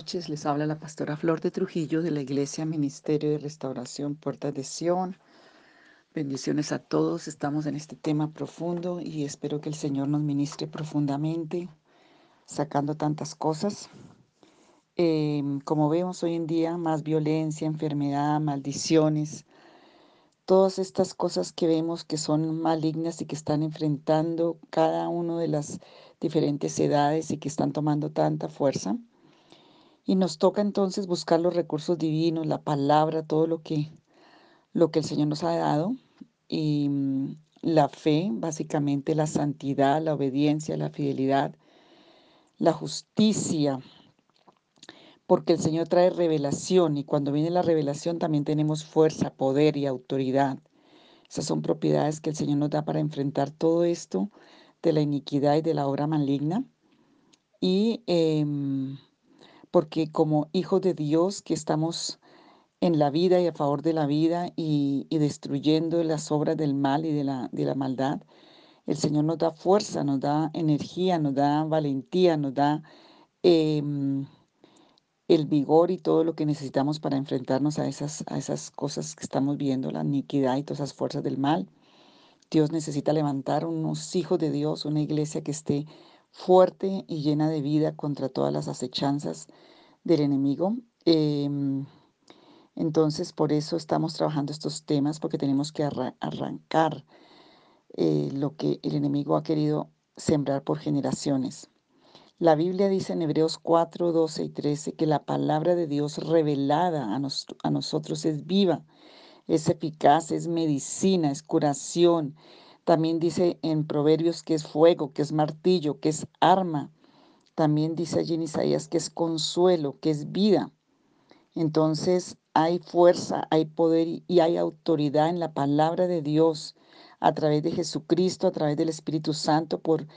Noches, les habla la pastora Flor de Trujillo de la Iglesia Ministerio de Restauración Puertas de Sion. Bendiciones a todos, estamos en este tema profundo y espero que el Señor nos ministre profundamente, sacando tantas cosas. Em, como vemos hoy en día, más violencia, enfermedad, maldiciones, todas estas cosas que vemos que son malignas y que están enfrentando cada uno de las diferentes edades y que están tomando tanta fuerza. Y nos toca entonces buscar los recursos divinos, la palabra, todo lo que, lo que el Señor nos ha dado. Y mm, la fe, básicamente la santidad, la obediencia, la fidelidad, la justicia, porque el Señor trae revelación y cuando viene la revelación también tenemos fuerza, poder y autoridad. Esas son propiedades que el Señor nos da para enfrentar todo esto de la iniquidad y de la obra maligna. Y em, porque como hijos de Dios que estamos en la vida y a favor de la vida y, destruyendo las obras del mal y de la, maldad, el Señor nos da fuerza, nos da energía, nos da valentía, nos da em, el vigor y todo lo que necesitamos para enfrentarnos a esas, a esas cosas que estamos viendo, la iniquidad y todas esas fuerzas del mal. Dios necesita levantar unos hijos de Dios, una iglesia que esté fuerte y llena de vida contra todas las acechanzas del enemigo. Em, entonces, por eso estamos trabajando estos temas, porque tenemos que arrancar eh, lo que el enemigo ha querido sembrar por generaciones. La Biblia dice en Hebreos 4, 12 y 13 que la palabra de Dios revelada a, a nosotros es viva, es eficaz, es medicina, es curación, también dice en Proverbios que es fuego, que es martillo, que es arma. También dice allí en Isaías que es consuelo, que es vida. Entonces hay fuerza, hay poder y hay autoridad en la palabra de Dios a través de Jesucristo, a través del Espíritu Santo, por,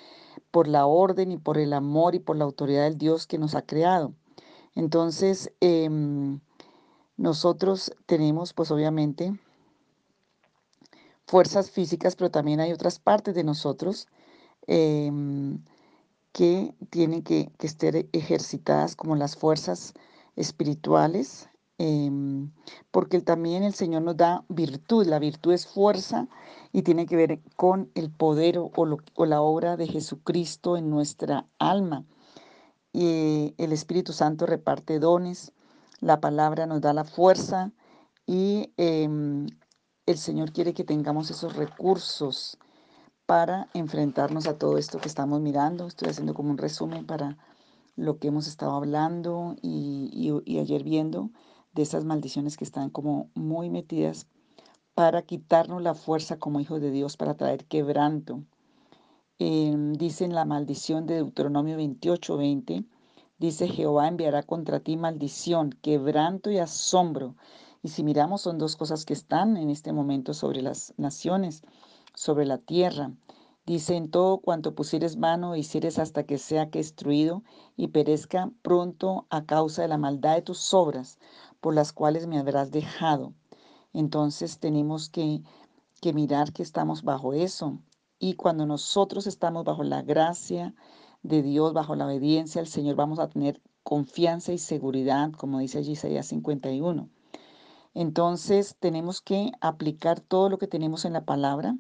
por la orden y por el amor y por la autoridad del Dios que nos ha creado. Entonces, em, nosotros tenemos pues obviamente fuerzas físicas, pero también hay otras partes de nosotros em, que tienen que, estar ejercitadas como las fuerzas espirituales, em, porque también el Señor nos da virtud. La virtud es fuerza y tiene que ver con el poder o, la obra de Jesucristo en nuestra alma. Y el Espíritu Santo reparte dones, la palabra nos da la fuerza y eh, el Señor quiere que tengamos esos recursos para enfrentarnos a todo esto que estamos mirando. Estoy haciendo como un resumen para lo que hemos estado hablando y, ayer viendo de esas maldiciones que están como muy metidas para quitarnos la fuerza como hijos de Dios, para traer quebranto. Em, dice en la maldición de Deuteronomio 28, 20, dice Jehová enviará contra ti maldición, quebranto y asombro y si miramos, son dos cosas que están en este momento sobre las naciones, sobre la tierra. Dice, en todo cuanto pusieres mano, hicieres hasta que sea destruido y perezca pronto a causa de la maldad de tus obras, por las cuales me habrás dejado. Entonces tenemos que, que mirar que estamos bajo eso. Y cuando nosotros estamos bajo la gracia de Dios, bajo la obediencia al Señor, vamos a tener confianza y seguridad, como dice allí Isaías 51. Entonces tenemos que aplicar todo lo que tenemos en la palabra,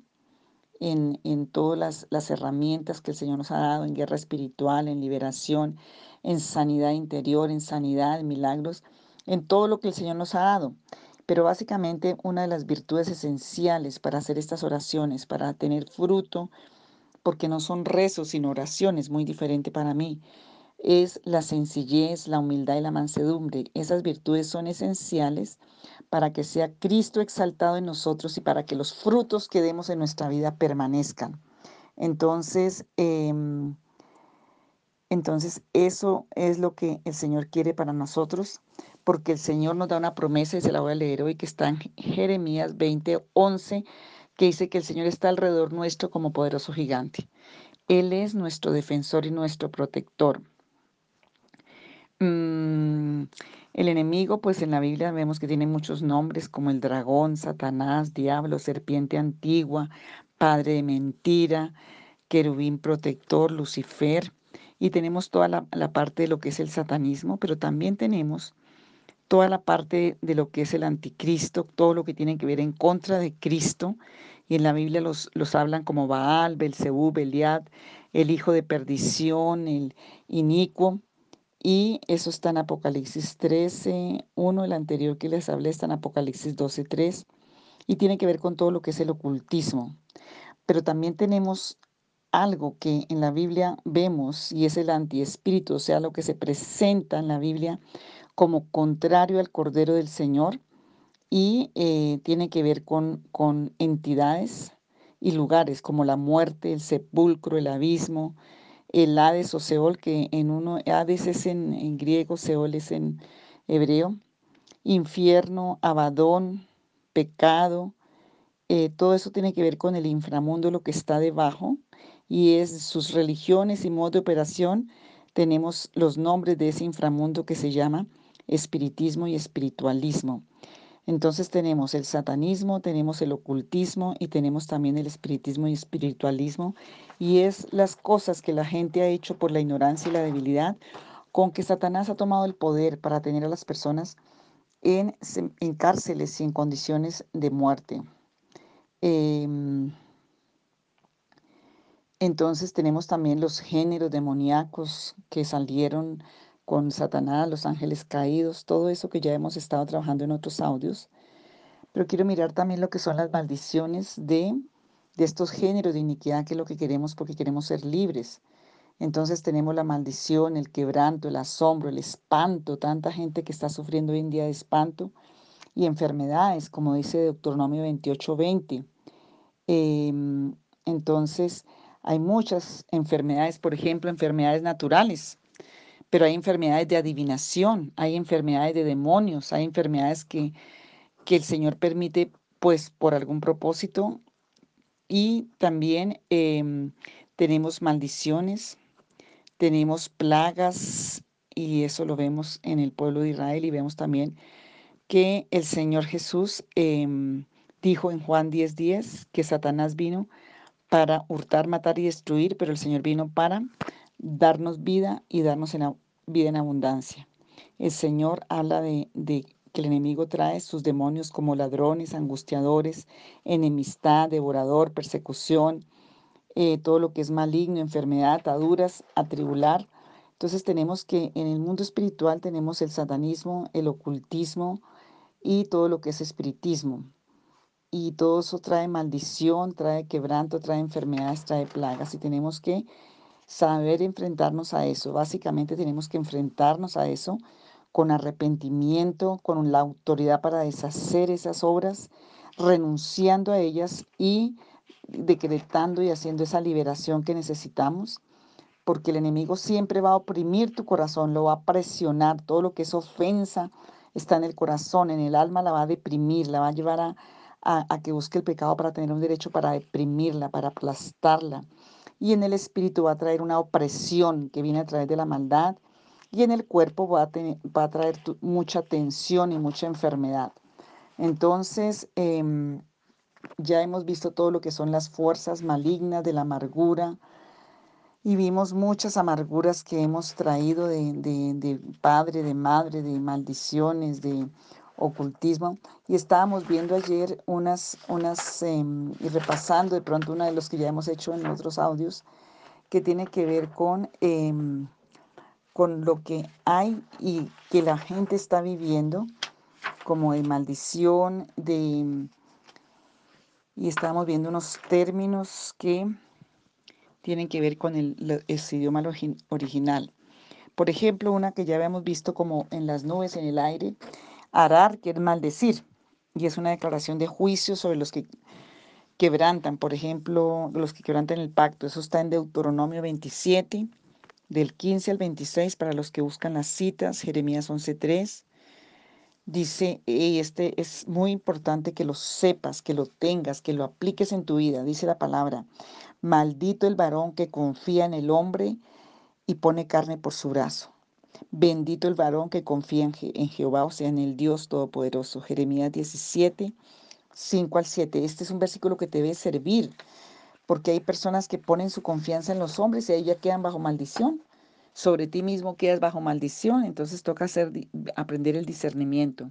en, todas las, las, herramientas que el Señor nos ha dado, en guerra espiritual, en liberación, en sanidad interior, en sanidad, en milagros, en todo lo que el Señor nos ha dado. Pero básicamente una de las virtudes esenciales para hacer estas oraciones, para tener fruto, porque no son rezos, sino oraciones, muy diferente para mí, es la sencillez, la humildad y la mansedumbre. Esas virtudes son esenciales para que sea Cristo exaltado en nosotros y para que los frutos que demos en nuestra vida permanezcan. Entonces, em, entonces eso es lo que el Señor quiere para nosotros, porque el Señor nos da una promesa y se la voy a leer hoy que está en Jeremías 20, 11, que dice que el Señor está alrededor nuestro como poderoso gigante. Él es nuestro defensor y nuestro protector. Mm, el enemigo, pues en la Biblia vemos que tiene muchos nombres como el dragón, Satanás, diablo, serpiente antigua, padre de mentira, querubín protector, Lucifer. y tenemos toda la, parte de lo que es el satanismo, pero también tenemos toda la parte de lo que es el anticristo, todo lo que tiene que ver en contra de Cristo, y en la Biblia los, los hablan como Baal, Belcebú, Beliad, el hijo de perdición, el inicuo, y eso está en Apocalipsis 13, 1, el anterior que les hablé está en Apocalipsis 12, 3, y tiene que ver con todo lo que es el ocultismo. Pero también tenemos algo que en la Biblia vemos y es el antiespíritu, o sea, lo que se presenta en la Biblia como contrario al Cordero del Señor y eh, tiene que ver con, con entidades y lugares como la muerte, el sepulcro, el abismo, el Hades o Seol, que en uno, Hades es en, griego, Seol es en hebreo, infierno, abadón, pecado, eh, todo eso tiene que ver con el inframundo, lo que está debajo, y es sus religiones y modo de operación. Tenemos los nombres de ese inframundo que se llama espiritismo y espiritualismo. Entonces tenemos el satanismo, tenemos el ocultismo y tenemos también el espiritismo y espiritualismo. Y es las cosas que la gente ha hecho por la ignorancia y la debilidad con que Satanás ha tomado el poder para tener a las personas en, en cárceles y en condiciones de muerte. Em, entonces tenemos también los géneros demoníacos que salieron con Satanás, los ángeles caídos, todo eso que ya hemos estado trabajando en otros audios. Pero quiero mirar también lo que son las maldiciones de, de estos géneros de iniquidad, que es lo que queremos porque queremos ser libres. Entonces tenemos la maldición, el quebranto, el asombro, el espanto, tanta gente que está sufriendo hoy en día de espanto y enfermedades, como dice Deuteronomio 28:20. Em, entonces hay muchas enfermedades, por ejemplo, enfermedades naturales pero hay enfermedades de adivinación, hay enfermedades de demonios, hay enfermedades que, que el Señor permite pues por algún propósito. Y también em, tenemos maldiciones, tenemos plagas y eso lo vemos en el pueblo de Israel y vemos también que el Señor Jesús em, dijo en Juan 10:10 10, que Satanás vino para hurtar, matar y destruir, pero el Señor vino para darnos vida y darnos en, vida en abundancia. El Señor habla de, que el enemigo trae sus demonios como ladrones, angustiadores, enemistad, devorador, persecución, eh, todo lo que es maligno, enfermedad, ataduras, atribular. Entonces tenemos que en el mundo espiritual tenemos el satanismo, el ocultismo y todo lo que es espiritismo. Y todo eso trae maldición, trae quebranto, trae enfermedades, trae plagas. Y tenemos que saber enfrentarnos a eso. Básicamente tenemos que enfrentarnos a eso con arrepentimiento, con la autoridad para deshacer esas obras, renunciando a ellas y decretando y haciendo esa liberación que necesitamos, porque el enemigo siempre va a oprimir tu corazón, lo va a presionar, todo lo que es ofensa está en el corazón, en el alma la va a deprimir, la va a llevar a, a que busque el pecado para tener un derecho para deprimirla, para aplastarla y en el espíritu va a traer una opresión que viene a través de la maldad y en el cuerpo va a, traer mucha tensión y mucha enfermedad. Entonces, em, ya hemos visto todo lo que son las fuerzas malignas de la amargura y vimos muchas amarguras que hemos traído de, de padre, de madre, de maldiciones, de ocultismo y estábamos viendo ayer unas, unas em, y repasando de pronto uno de los que ya hemos hecho en otros audios que tiene que ver con, em, con lo que hay y que la gente está viviendo como de maldición, de... Y estábamos viendo unos términos que tienen que ver con el, ese idioma original. Por ejemplo, una que ya habíamos visto como en las nubes, en el aire, Arar quiere maldecir y es una declaración de juicio sobre los que quebrantan, por ejemplo, los que quebrantan el pacto. Eso está en Deuteronomio 27, del 15 al 26, para los que buscan las citas, Jeremías 11.3. Dice, y este es muy importante que lo sepas, que lo tengas, que lo apliques en tu vida. Dice la palabra, maldito el varón que confía en el hombre y pone carne por su brazo. Bendito el varón que confía en, Jehová, o sea, en el Dios Todopoderoso. Jeremías 17, 5 al 7. Este es un versículo que te debe servir, porque hay personas que ponen su confianza en los hombres y ahí ya quedan bajo maldición. sobre ti mismo quedas bajo maldición, entonces toca aprender el discernimiento.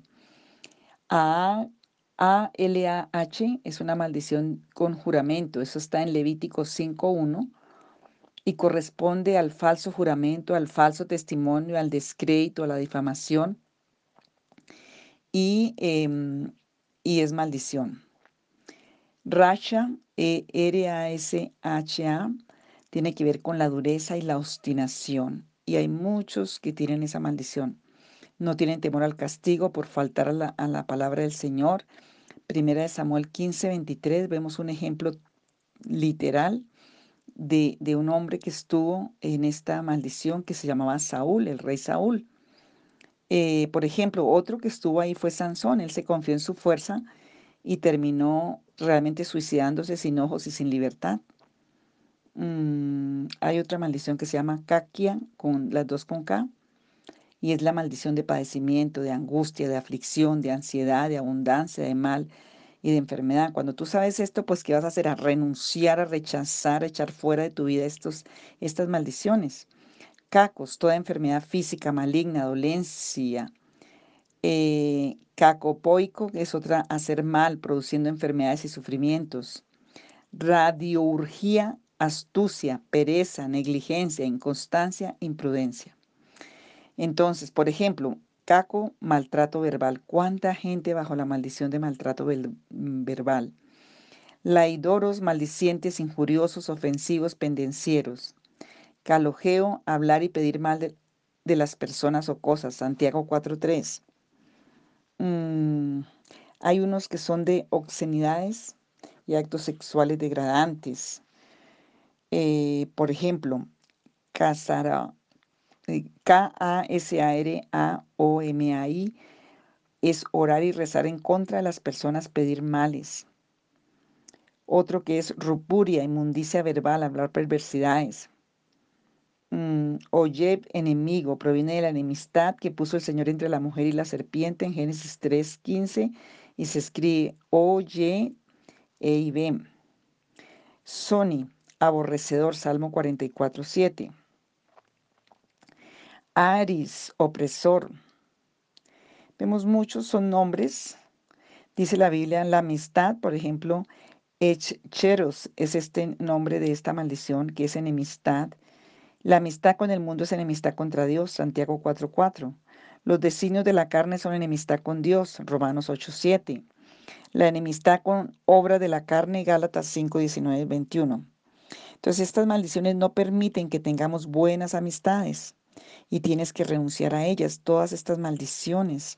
A, A, L, A, H es una maldición con juramento, eso está en Levítico 5.1 y corresponde al falso juramento, al falso testimonio, al descrédito, a la difamación y, em, y es maldición. Rasha, e R-A-S-H-A, tiene que ver con la dureza y la obstinación. Y hay muchos que tienen esa maldición. No tienen temor al castigo por faltar a la, palabra del Señor. Primera de Samuel 15, 23, vemos un ejemplo literal de, un hombre que estuvo en esta maldición que se llamaba Saúl, el rey Saúl. Eh, por ejemplo, otro que estuvo ahí fue Sansón. Él se confió en su fuerza y terminó realmente suicidándose sin ojos y sin libertad. Mm, hay otra maldición que se llama Kakia, con las dos con K, y es la maldición de padecimiento, de angustia, de aflicción, de ansiedad, de abundancia, de mal y de enfermedad. Cuando tú sabes esto, pues ¿qué vas a hacer? A renunciar, a rechazar, a echar fuera de tu vida estos, estas maldiciones. Cacos, toda enfermedad física, maligna, dolencia, eh, cacopoico es otra hacer mal, produciendo enfermedades y sufrimientos. Radiourgia, astucia, pereza, negligencia, inconstancia, imprudencia. Entonces, por ejemplo, caco, maltrato verbal. ¿Cuánta gente bajo la maldición de maltrato verbal? Laidoros, maldicientes, injuriosos, ofensivos, pendencieros. Calojeo, hablar y pedir mal de, las personas o cosas. Santiago 4.3. Mm, hay unos que son de obscenidades y actos sexuales degradantes. Eh, por ejemplo, K-A-S-A-R-A-O-M-A-I es orar y rezar en contra de las personas, pedir males. Otro que es rupuria, inmundicia verbal, hablar perversidades. Mm, Oyeb, enemigo, proviene de la enemistad que puso el Señor entre la mujer y la serpiente en Génesis 3:15 y se escribe Oye, e Sony, aborrecedor, Salmo 44:7. Aris, opresor. Vemos muchos, son nombres. Dice la Biblia, la amistad, por ejemplo, Echcheros es este nombre de esta maldición que es enemistad. La amistad con el mundo es enemistad contra Dios, Santiago 4:4. Los designios de la carne son enemistad con Dios, Romanos 8:7. La enemistad con obra de la carne, Gálatas 5:19 21. Entonces estas maldiciones no permiten que tengamos buenas amistades y tienes que renunciar a ellas. Todas estas maldiciones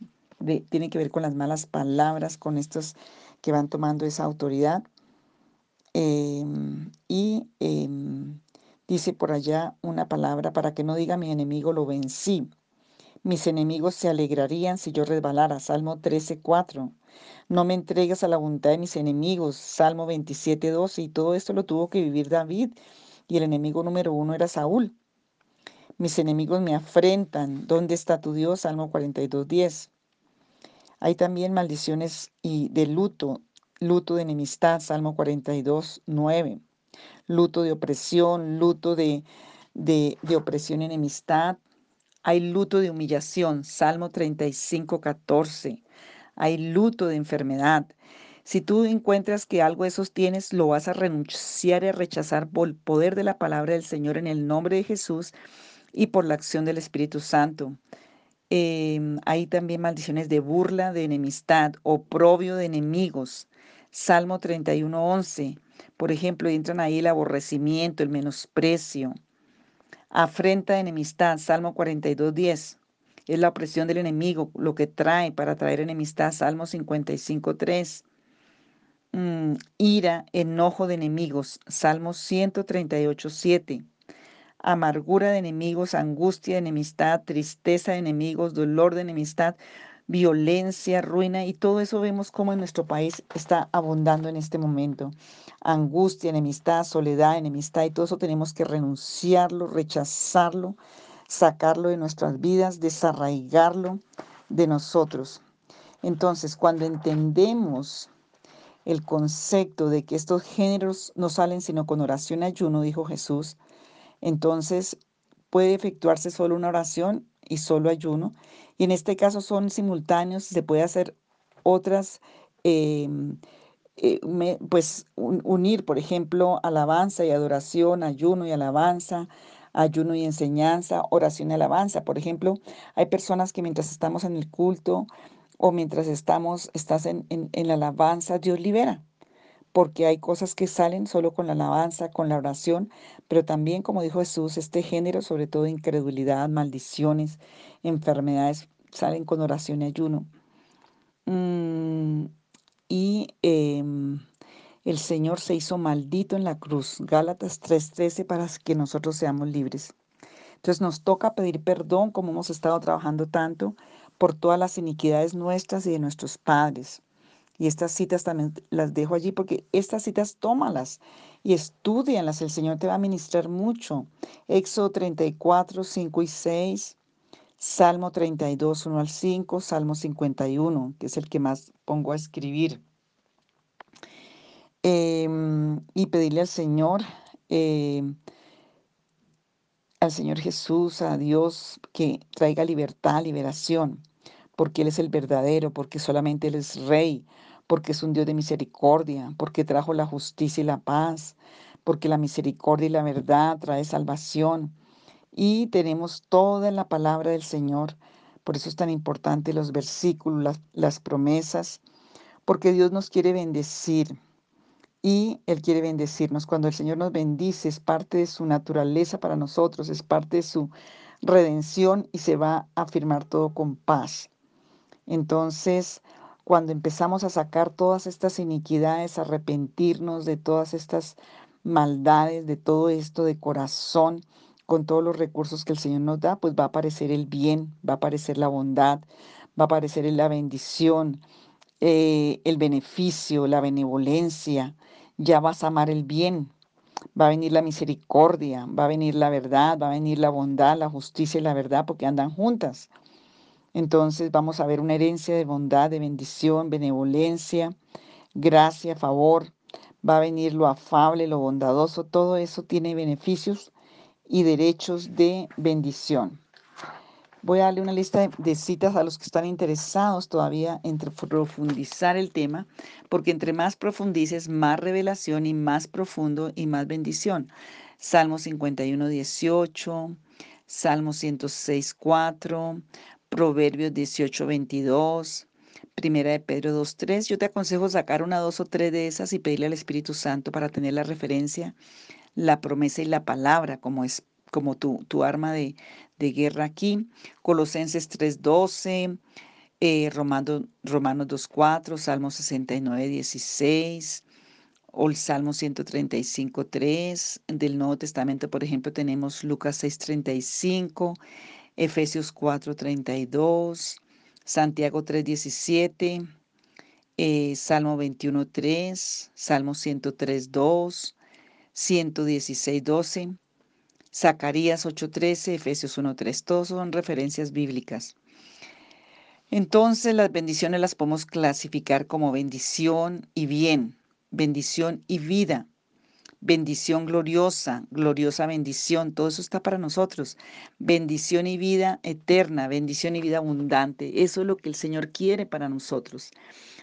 tienen que ver con las malas palabras, con estos que van tomando esa autoridad. Em, y em, Dice por allá una palabra para que no diga mi enemigo lo vencí. Mis enemigos se alegrarían si yo resbalara. Salmo 13.4. No me entregues a la voluntad de mis enemigos. Salmo 27.12. Y todo esto lo tuvo que vivir David. Y el enemigo número uno era Saúl. Mis enemigos me afrentan. ¿Dónde está tu Dios? Salmo 42.10. Hay también maldiciones y de luto, luto de enemistad. Salmo 42.9 luto de opresión, luto de, de, opresión y enemistad. Hay luto de humillación, Salmo 35, 14. Hay luto de enfermedad. Si tú encuentras que algo de esos tienes, lo vas a renunciar y a rechazar por el poder de la palabra del Señor en el nombre de Jesús y por la acción del Espíritu Santo. Em, hay también maldiciones de burla, de enemistad, oprobio de enemigos. Salmo 31, 11. Por ejemplo, entran ahí el aborrecimiento, el menosprecio, afrenta, enemistad, Salmo 42, 10. Es la opresión del enemigo, lo que trae para traer enemistad, Salmo 55, 3. Mm, ira, enojo de enemigos, Salmo 138, 7. Amargura de enemigos, angustia de enemistad, tristeza de enemigos, dolor de enemistad, violencia, ruina y todo eso vemos como en nuestro país está abundando en este momento. Angustia, enemistad, soledad, enemistad y todo eso tenemos que renunciarlo, rechazarlo, sacarlo de nuestras vidas, desarraigarlo de nosotros. Entonces, cuando entendemos el concepto de que estos géneros no salen sino con oración y ayuno, dijo Jesús, entonces puede efectuarse solo una oración y solo ayuno. Y en este caso son simultáneos, se puede hacer otras, em, eh, pues unir, por ejemplo, alabanza y adoración, ayuno y alabanza, ayuno y enseñanza, oración y alabanza. Por ejemplo, hay personas que mientras estamos en el culto o mientras estamos, estás en, en la alabanza, Dios libera porque hay cosas que salen solo con la alabanza, con la oración, pero también, como dijo Jesús, este género, sobre todo incredulidad, maldiciones, enfermedades, salen con oración y ayuno. Mm, y em, el Señor se hizo maldito en la cruz, Gálatas 3:13, para que nosotros seamos libres. Entonces nos toca pedir perdón, como hemos estado trabajando tanto, por todas las iniquidades nuestras y de nuestros padres. Y estas citas también las dejo allí porque estas citas tómalas y estudianlas. El Señor te va a ministrar mucho. Éxodo 34, 5 y 6. Salmo 32, 1 al 5, Salmo 51, que es el que más pongo a escribir. Em, y pedirle al Señor, em, al Señor Jesús, a Dios, que traiga libertad, liberación, porque Él es el verdadero, porque solamente Él es Rey, porque es un Dios de misericordia, porque trajo la justicia y la paz, porque la misericordia y la verdad trae salvación. Y tenemos toda la palabra del Señor. Por eso es tan importante los versículos, las, promesas, porque Dios nos quiere bendecir. Y Él quiere bendecirnos. Cuando el Señor nos bendice, es parte de su naturaleza para nosotros, es parte de su redención y se va a afirmar todo con paz. Entonces, cuando empezamos a sacar todas estas iniquidades, arrepentirnos de todas estas maldades, de todo esto de corazón, con todos los recursos que el Señor nos da, pues va a aparecer el bien, va a aparecer la bondad, va a aparecer la bendición, eh, el beneficio, la benevolencia, ya vas a amar el bien, va a venir la misericordia, va a venir la verdad, va a venir la bondad, la justicia y la verdad, porque andan juntas. Entonces vamos a ver una herencia de bondad, de bendición, benevolencia, gracia, favor. Va a venir lo afable, lo bondadoso. Todo eso tiene beneficios y derechos de bendición. Voy a darle una lista de, citas a los que están interesados todavía en profundizar el tema, porque entre más profundices, más revelación y más profundo y más bendición. Salmo 51, 18, Salmo 106, 4, Proverbios 18, 22, Primera de Pedro 2, 3. Yo te aconsejo sacar una, dos o tres de esas y pedirle al Espíritu Santo para tener la referencia, la promesa y la palabra como, es, como tu, tu arma de, de, guerra aquí. Colosenses 3, 12. Eh, Romanos, Romanos 2.4, Salmo 69, 16, o el Salmo 135, 3. Del Nuevo Testamento, por ejemplo, tenemos Lucas 6, 35, Efesios 4:32, Santiago 3:17, eh, Salmo 21:3, Salmo 103:2, 116:12, Zacarías 8:13, Efesios 1:3, todos son referencias bíblicas. Entonces las bendiciones las podemos clasificar como bendición y bien, bendición y vida bendición gloriosa, gloriosa bendición, todo eso está para nosotros. Bendición y vida eterna, bendición y vida abundante. Eso es lo que el Señor quiere para nosotros.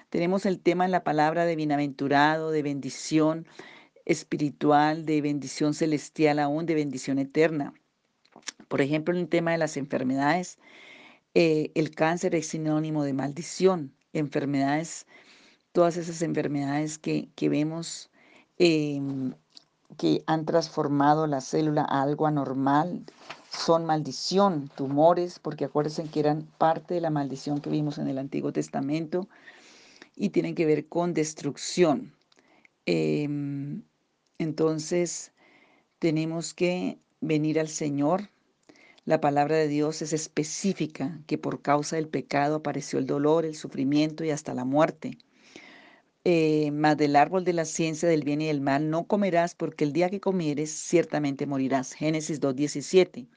Tenemos el tema en la palabra de bienaventurado, de bendición espiritual, de bendición celestial aún, de bendición eterna. Por ejemplo, en el tema de las enfermedades, eh, el cáncer es sinónimo de maldición. Enfermedades, todas esas enfermedades que, vemos em, que han transformado la célula a algo anormal son maldición, tumores, porque acuérdense que eran parte de la maldición que vimos en el Antiguo Testamento y tienen que ver con destrucción. Em, entonces, tenemos que venir al Señor. La palabra de Dios es específica, que por causa del pecado apareció el dolor, el sufrimiento y hasta la muerte. Eh, más del árbol de la ciencia del bien y del mal no comerás, porque el día que comieres ciertamente morirás. Génesis 2.17.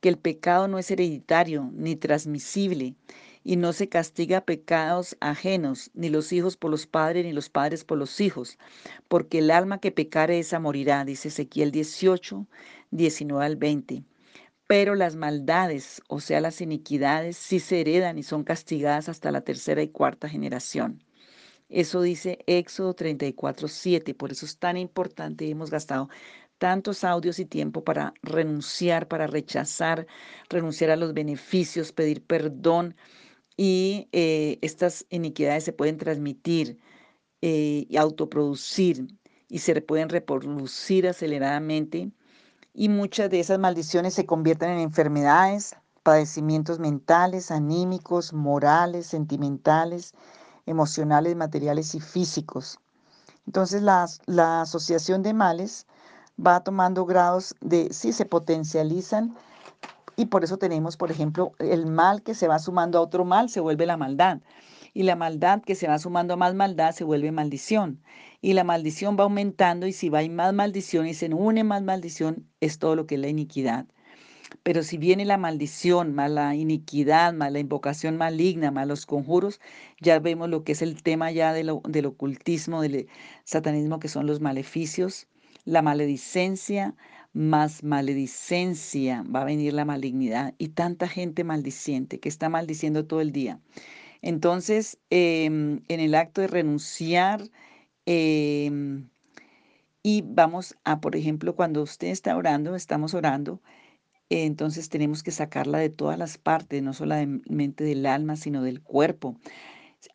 Que el pecado no es hereditario ni transmisible, y no se castiga pecados ajenos, ni los hijos por los padres, ni los padres por los hijos, porque el alma que pecare esa morirá, dice Ezequiel 18, 19 al 20. pero las maldades, o sea, las iniquidades, sí se heredan y son castigadas hasta la tercera y cuarta generación. Eso dice Éxodo 34, 7. Por eso es tan importante hemos gastado tantos audios y tiempo para renunciar, para rechazar, renunciar a los beneficios, pedir perdón. Y eh, estas iniquidades se pueden transmitir eh, y autoproducir y se pueden reproducir aceleradamente. Y muchas de esas maldiciones se convierten en enfermedades, padecimientos mentales, anímicos, morales, sentimentales, emocionales, materiales y físicos. Entonces la, la asociación de males va tomando grados de, sí, se potencializan y por eso tenemos, por ejemplo, el mal que se va sumando a otro mal se vuelve la maldad. Y la maldad que se va sumando a más maldad se vuelve maldición. Y la maldición va aumentando y si va hay más maldición y se une más maldición, es todo lo que es la iniquidad. Pero si viene la maldición, más la iniquidad, más la invocación maligna, más los conjuros, ya vemos lo que es el tema ya del ocultismo, del satanismo, que son los maleficios, la maledicencia, más maledicencia, va a venir la malignidad y tanta gente maldiciente que está maldiciendo todo el día. Entonces, em, en el acto de renunciar, em, y vamos a, por ejemplo, cuando usted está orando, estamos orando, entonces tenemos que sacarla de todas las partes, no solamente del alma, sino del cuerpo.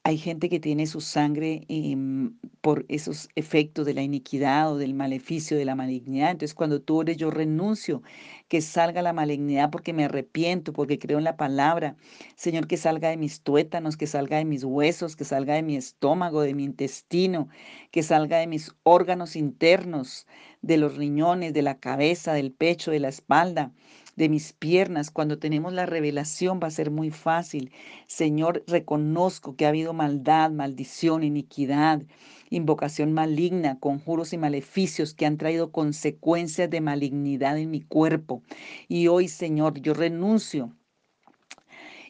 Hay gente que tiene su sangre em, por esos efectos de la iniquidad o del maleficio, de la malignidad. Entonces, cuando tú ores, yo renuncio que salga la malignidad porque me arrepiento, porque creo en la palabra. Señor, que salga de mis tuétanos, que salga de mis huesos, que salga de mi estómago, de mi intestino, que salga de mis órganos internos, de los riñones, de la cabeza, del pecho, de la espalda de mis piernas. Cuando tenemos la revelación va a ser muy fácil. Señor, reconozco que ha habido maldad, maldición, iniquidad, invocación maligna, conjuros y maleficios que han traído consecuencias de malignidad en mi cuerpo. Y hoy, Señor, yo renuncio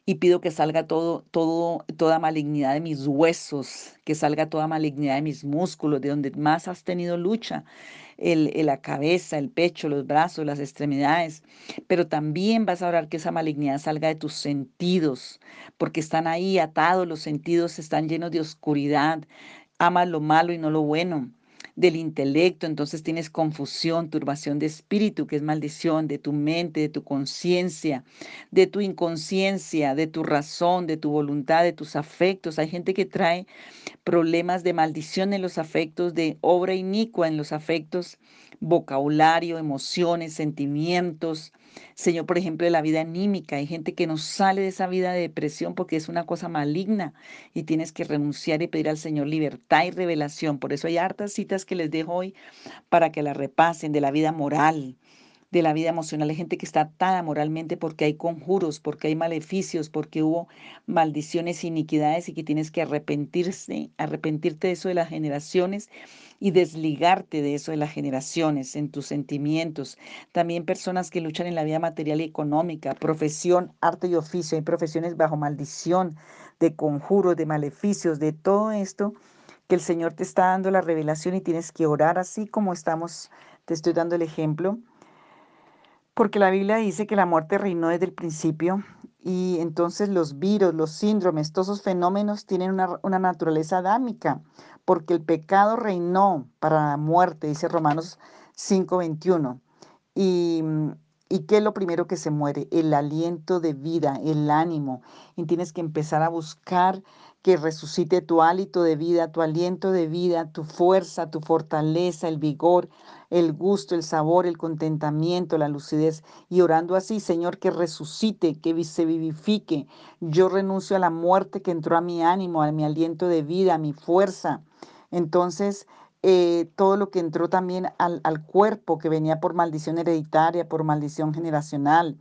y pido que salga todo, todo, toda malignidad de mis huesos, que salga toda malignidad de mis músculos, de donde más has tenido lucha el, la cabeza, el pecho, los brazos, las extremidades, pero también vas a orar que esa malignidad salga de tus sentidos, porque están ahí atados, los sentidos están llenos de oscuridad, amas lo malo y no lo bueno del intelecto, entonces tienes confusión, turbación de espíritu, que es maldición, de tu mente, de tu conciencia, de tu inconsciencia, de tu razón, de tu voluntad, de tus afectos. Hay gente que trae problemas de maldición en los afectos, de obra inicua en los afectos, vocabulario, emociones, sentimientos. Señor, por ejemplo, de la vida anímica. Hay gente que no sale de esa vida de depresión porque es una cosa maligna y tienes que renunciar y pedir al Señor libertad y revelación. Por eso hay hartas citas que les dejo hoy para que la repasen de la vida moral, de la vida emocional. Hay gente que está atada moralmente porque hay conjuros, porque hay maleficios, porque hubo maldiciones, iniquidades y que tienes que arrepentirse, arrepentirte de eso de las generaciones y desligarte de eso de las generaciones, en tus sentimientos. También personas que luchan en la vida material y económica, profesión, arte y oficio. Hay profesiones bajo maldición, de conjuros, de maleficios, de todo esto que el Señor te está dando la revelación y tienes que orar así como estamos, te estoy dando el ejemplo porque la Biblia dice que la muerte reinó desde el principio y entonces los virus, los síndromes, todos esos fenómenos tienen una, naturaleza adámica, porque el pecado reinó para la muerte, dice Romanos 5:21. Y, ¿Y qué es lo primero que se muere? El aliento de vida, el ánimo. Y tienes que empezar a buscar que resucite tu hálito de vida, tu aliento de vida, tu fuerza, tu fortaleza, el vigor, el gusto, el sabor, el contentamiento, la lucidez. Y orando así, Señor, que resucite, que se vivifique. Yo renuncio a la muerte que entró a mi ánimo, a mi aliento de vida, a mi fuerza. Entonces, eh, todo lo que entró también al, al cuerpo, que venía por maldición hereditaria, por maldición generacional.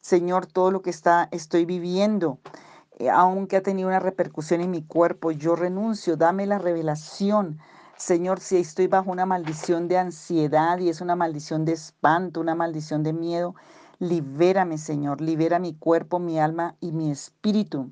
Señor, todo lo que está, estoy viviendo aunque ha tenido una repercusión en mi cuerpo, yo renuncio, dame la revelación. Señor, si estoy bajo una maldición de ansiedad y es una maldición de espanto, una maldición de miedo, libérame, Señor, libera mi cuerpo, mi alma y mi espíritu.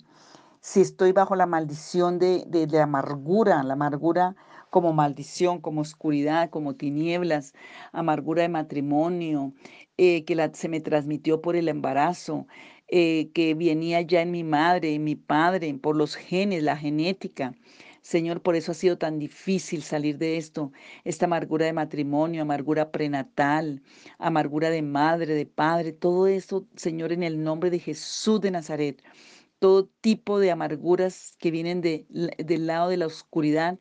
Si estoy bajo la maldición de, de, amargura, la amargura como maldición, como oscuridad, como tinieblas, amargura de matrimonio, eh, que se me transmitió por el embarazo, eh, que venía ya en mi madre, en mi padre, por los genes, la genética. Señor, por eso ha sido tan difícil salir de esto, esta amargura de matrimonio, amargura prenatal, amargura de madre, de padre, todo eso, Señor, en el nombre de Jesús de Nazaret, todo tipo de amarguras que vienen de, del lado de la oscuridad,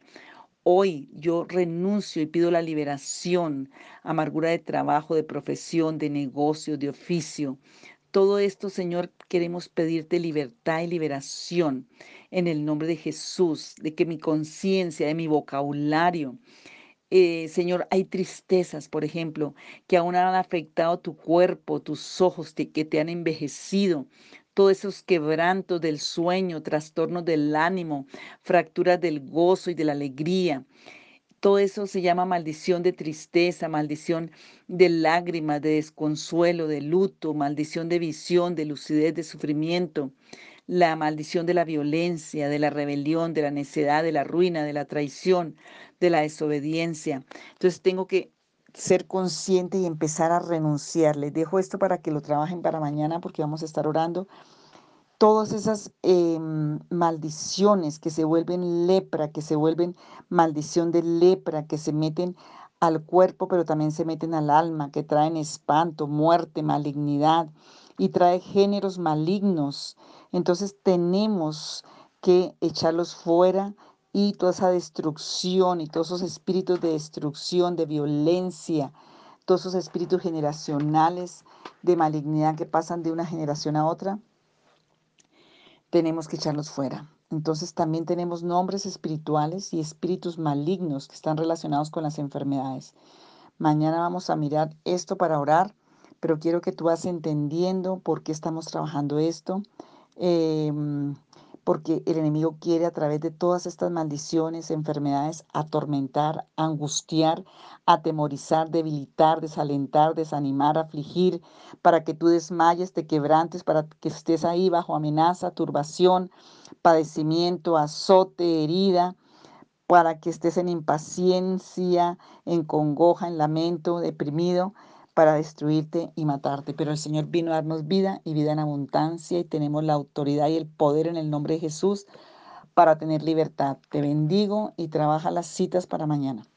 Hoy yo renuncio y pido la liberación, amargura de trabajo, de profesión, de negocio, de oficio. Todo esto, Señor, queremos pedirte libertad y liberación en el nombre de Jesús, de que mi conciencia, de mi vocabulario, eh, Señor, hay tristezas, por ejemplo, que aún han afectado tu cuerpo, tus ojos, que te han envejecido. Todos esos quebrantos del sueño, trastornos del ánimo, fracturas del gozo y de la alegría. Todo eso se llama maldición de tristeza, maldición de lágrimas, de desconsuelo, de luto, maldición de visión, de lucidez, de sufrimiento la maldición de la violencia, de la rebelión, de la necedad, de la ruina, de la traición, de la desobediencia. Entonces tengo que ser consciente y empezar a renunciar. Les dejo esto para que lo trabajen para mañana porque vamos a estar orando. Todas esas em, maldiciones que se vuelven lepra, que se vuelven maldición de lepra, que se meten al cuerpo, pero también se meten al alma, que traen espanto, muerte, malignidad y trae géneros malignos. Entonces tenemos que echarlos fuera y toda esa destrucción y todos esos espíritus de destrucción, de violencia, todos esos espíritus generacionales de malignidad que pasan de una generación a otra, tenemos que echarlos fuera. Entonces también tenemos nombres espirituales y espíritus malignos que están relacionados con las enfermedades. Mañana vamos a mirar esto para orar, pero quiero que tú vas entendiendo por qué estamos trabajando esto Em, porque el enemigo quiere a través de todas estas maldiciones, enfermedades, atormentar, angustiar, atemorizar, debilitar, desalentar, desanimar, afligir, para que tú desmayes, te quebrantes, para que estés ahí bajo amenaza, turbación, padecimiento, azote, herida, para que estés en impaciencia, en congoja, en lamento, deprimido para destruirte y matarte. Pero el Señor vino a darnos vida y vida en abundancia y tenemos la autoridad y el poder en el nombre de Jesús para tener libertad. Te bendigo y trabaja las citas para mañana.